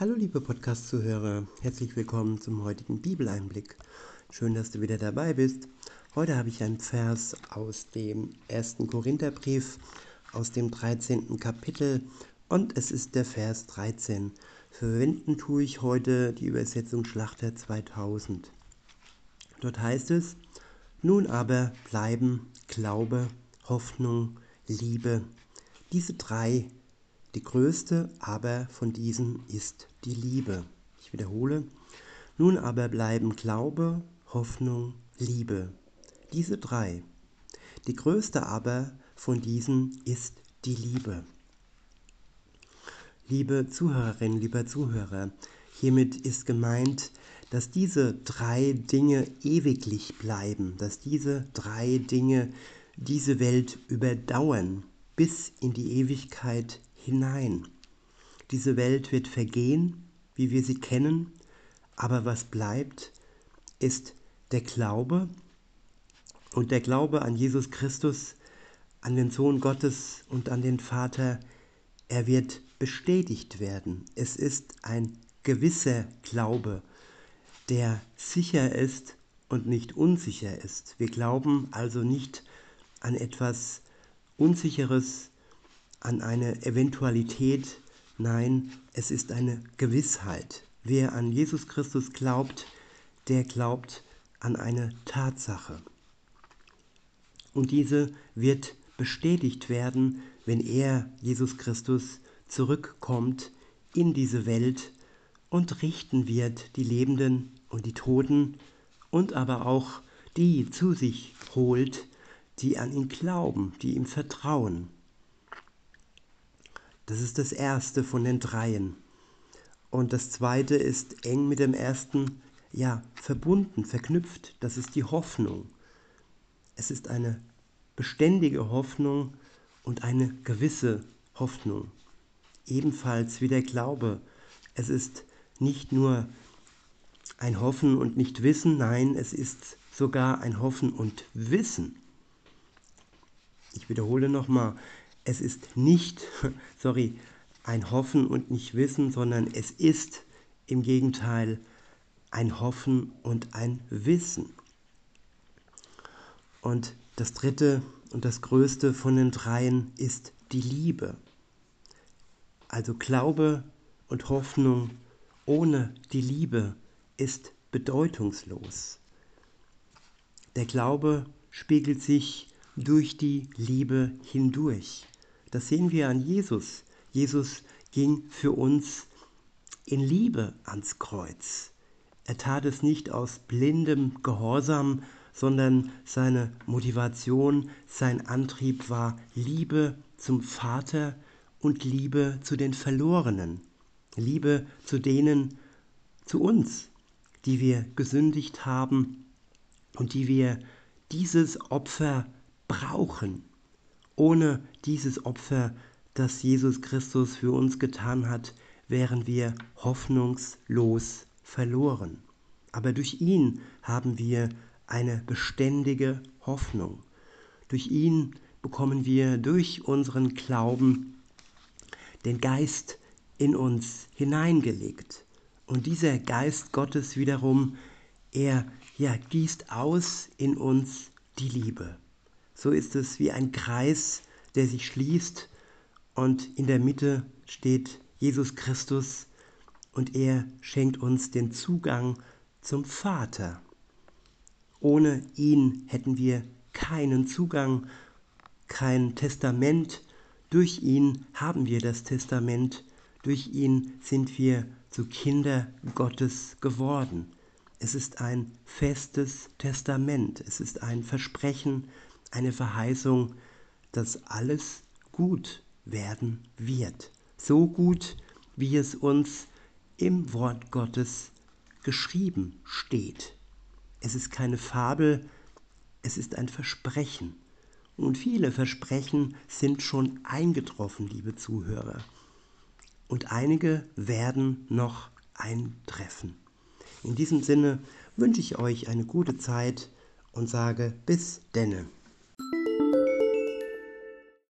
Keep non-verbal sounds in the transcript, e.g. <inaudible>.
Hallo liebe Podcast-Zuhörer, herzlich willkommen zum heutigen Bibeleinblick. Schön, dass du wieder dabei bist. Heute habe ich einen Vers aus dem ersten Korintherbrief, aus dem 13. Kapitel und es ist der Vers 13. Verwenden tue ich heute die Übersetzung Schlachter 2000. Dort heißt es, nun aber bleiben Glaube, Hoffnung, Liebe, diese drei die größte aber von diesen ist die Liebe. Ich wiederhole. Nun aber bleiben Glaube, Hoffnung, Liebe. Diese drei. Die größte aber von diesen ist die Liebe. Liebe Zuhörerinnen, lieber Zuhörer, hiermit ist gemeint, dass diese drei Dinge ewiglich bleiben, dass diese drei Dinge diese Welt überdauern bis in die Ewigkeit hinein. Diese Welt wird vergehen, wie wir sie kennen, aber was bleibt, ist der Glaube und der Glaube an Jesus Christus, an den Sohn Gottes und an den Vater, er wird bestätigt werden. Es ist ein gewisser Glaube, der sicher ist und nicht unsicher ist. Wir glauben also nicht an etwas Unsicheres, an eine Eventualität, nein, es ist eine Gewissheit. Wer an Jesus Christus glaubt, der glaubt an eine Tatsache. Und diese wird bestätigt werden, wenn er, Jesus Christus, zurückkommt in diese Welt und richten wird die Lebenden und die Toten und aber auch die zu sich holt, die an ihn glauben, die ihm vertrauen. Das ist das erste von den dreien. Und das zweite ist eng mit dem ersten, ja, verbunden, verknüpft. Das ist die Hoffnung. Es ist eine beständige Hoffnung und eine gewisse Hoffnung. Ebenfalls wie der Glaube. Es ist nicht nur ein Hoffen und nicht Wissen, nein, es ist sogar ein Hoffen und Wissen. Ich wiederhole nochmal, es ist nicht, <laughs> sorry, ein Hoffen und nicht Wissen, sondern es ist im Gegenteil ein Hoffen und ein Wissen. Und das dritte und das größte von den dreien ist die Liebe. Also Glaube und Hoffnung ohne die Liebe ist bedeutungslos. Der Glaube spiegelt sich durch die Liebe hindurch. Das sehen wir an Jesus. Jesus ging für uns in Liebe ans Kreuz. Er tat es nicht aus blindem Gehorsam, sondern seine Motivation, sein Antrieb war Liebe zum Vater und Liebe zu den Verlorenen, Liebe zu denen, zu uns, die wir gesündigt haben und die wir dieses Opfer brauchen. Ohne dieses Opfer, das Jesus Christus für uns getan hat, wären wir hoffnungslos verloren. Aber durch ihn haben wir eine beständige Hoffnung. Durch ihn bekommen wir durch unseren Glauben den Geist in uns hineingelegt. Und dieser Geist Gottes wiederum, er ja, gießt aus in uns die Liebe so ist es wie ein Kreis, der sich schließt und in der Mitte steht Jesus Christus und er schenkt uns den Zugang zum Vater. Ohne ihn hätten wir keinen Zugang, kein Testament. Durch ihn haben wir das Testament. Durch ihn sind wir zu Kinder Gottes geworden. Es ist ein festes Testament. Es ist ein Versprechen, eine Verheißung, dass alles gut werden wird. So gut, wie es uns im Wort Gottes geschrieben steht. Es ist keine Fabel, es ist ein Versprechen. Und viele Versprechen sind schon eingetroffen, liebe Zuhörer. Und einige werden noch eintreffen. In diesem Sinne wünsche ich euch eine gute Zeit und sage bis denne.